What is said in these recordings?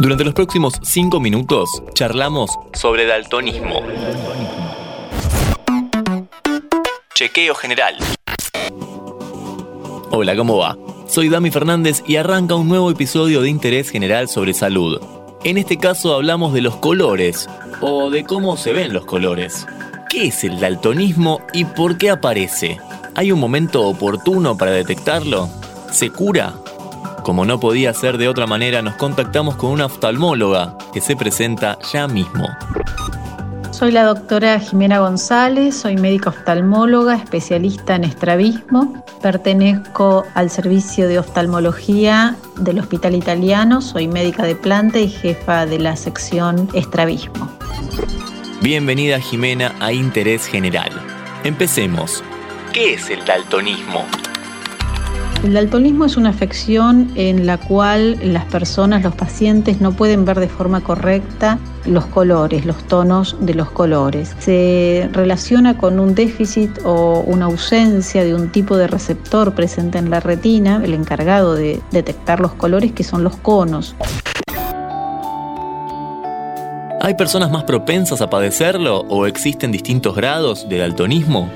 Durante los próximos 5 minutos charlamos sobre daltonismo. Chequeo general. Hola, ¿cómo va? Soy Dami Fernández y arranca un nuevo episodio de Interés General sobre Salud. En este caso hablamos de los colores, o de cómo se ven los colores. ¿Qué es el daltonismo y por qué aparece? ¿Hay un momento oportuno para detectarlo? ¿Se cura? Como no podía ser de otra manera, nos contactamos con una oftalmóloga que se presenta ya mismo. Soy la doctora Jimena González, soy médica oftalmóloga, especialista en estrabismo. Pertenezco al servicio de oftalmología del Hospital Italiano, soy médica de planta y jefa de la sección estrabismo. Bienvenida Jimena a Interés General. Empecemos. ¿Qué es el daltonismo? El daltonismo es una afección en la cual las personas, los pacientes, no pueden ver de forma correcta los colores, los tonos de los colores. Se relaciona con un déficit o una ausencia de un tipo de receptor presente en la retina, el encargado de detectar los colores, que son los conos. ¿Hay personas más propensas a padecerlo o existen distintos grados de daltonismo?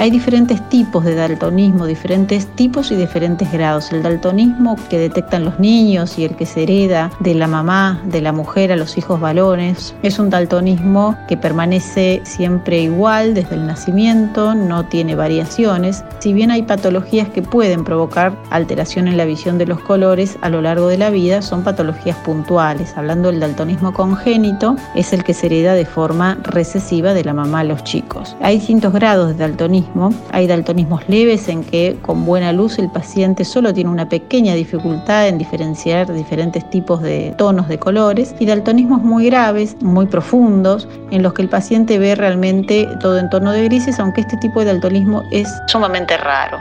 Hay diferentes tipos de daltonismo, diferentes tipos y diferentes grados. El daltonismo que detectan los niños y el que se hereda de la mamá, de la mujer a los hijos varones, es un daltonismo que permanece siempre igual desde el nacimiento, no tiene variaciones. Si bien hay patologías que pueden provocar alteración en la visión de los colores a lo largo de la vida, son patologías puntuales. Hablando del daltonismo congénito, es el que se hereda de forma recesiva de la mamá a los chicos. Hay distintos grados de daltonismo hay daltonismos leves en que con buena luz el paciente solo tiene una pequeña dificultad en diferenciar diferentes tipos de tonos de colores y daltonismos muy graves, muy profundos, en los que el paciente ve realmente todo en tono de grises, aunque este tipo de daltonismo es sumamente raro.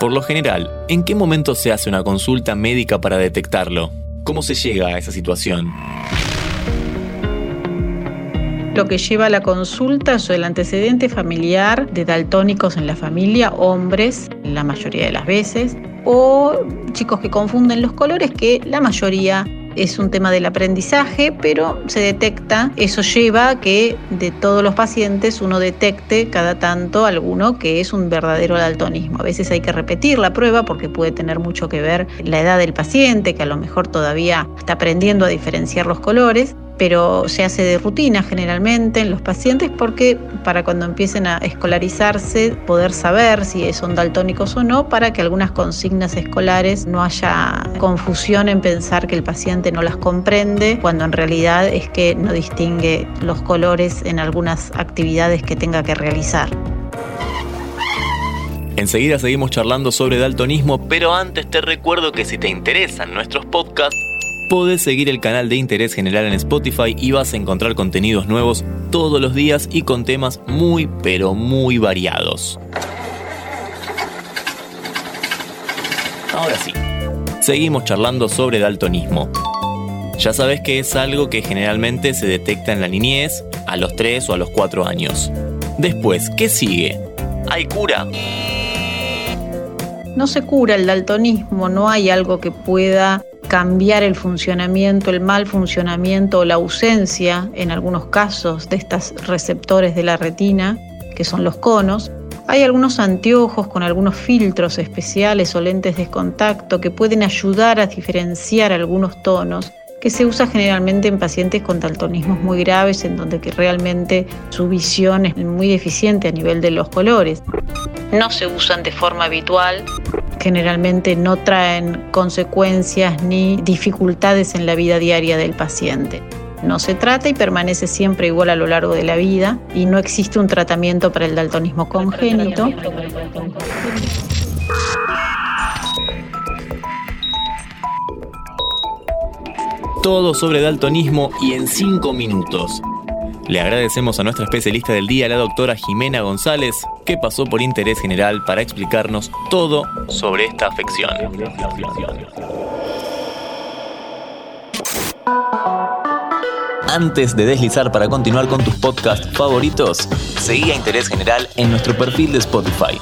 Por lo general, ¿en qué momento se hace una consulta médica para detectarlo? ¿Cómo se llega a esa situación? Lo que lleva a la consulta es el antecedente familiar de daltónicos en la familia, hombres, la mayoría de las veces, o chicos que confunden los colores, que la mayoría es un tema del aprendizaje, pero se detecta, eso lleva a que de todos los pacientes uno detecte cada tanto alguno que es un verdadero daltonismo. A veces hay que repetir la prueba porque puede tener mucho que ver la edad del paciente, que a lo mejor todavía está aprendiendo a diferenciar los colores, pero se hace de rutina generalmente en los pacientes porque para cuando empiecen a escolarizarse poder saber si son daltónicos o no para que algunas consignas escolares no haya confusión en pensar que el paciente no las comprende cuando en realidad es que no distingue los colores en algunas actividades que tenga que realizar. Enseguida seguimos charlando sobre daltonismo, pero antes te recuerdo que si te interesan nuestros podcasts, podés seguir el canal de interés general en Spotify y vas a encontrar contenidos nuevos todos los días y con temas muy pero muy variados. Ahora sí, seguimos charlando sobre daltonismo. Ya sabes que es algo que generalmente se detecta en la niñez, a los 3 o a los 4 años. Después, ¿qué sigue? ¿Hay cura? No se cura el daltonismo, no hay algo que pueda cambiar el funcionamiento, el mal funcionamiento o la ausencia, en algunos casos, de estos receptores de la retina, que son los conos. Hay algunos anteojos con algunos filtros especiales o lentes de contacto que pueden ayudar a diferenciar algunos tonos que se usa generalmente en pacientes con daltonismos muy graves, en donde realmente su visión es muy deficiente a nivel de los colores. No se usan de forma habitual generalmente no traen consecuencias ni dificultades en la vida diaria del paciente. No se trata y permanece siempre igual a lo largo de la vida y no existe un tratamiento para el daltonismo congénito. Todo sobre daltonismo y en 5 minutos. Le agradecemos a nuestra especialista del día, la doctora Jimena González, que pasó por interés general para explicarnos todo sobre esta afección. Antes de deslizar para continuar con tus podcasts favoritos, seguí a Interés General en nuestro perfil de Spotify.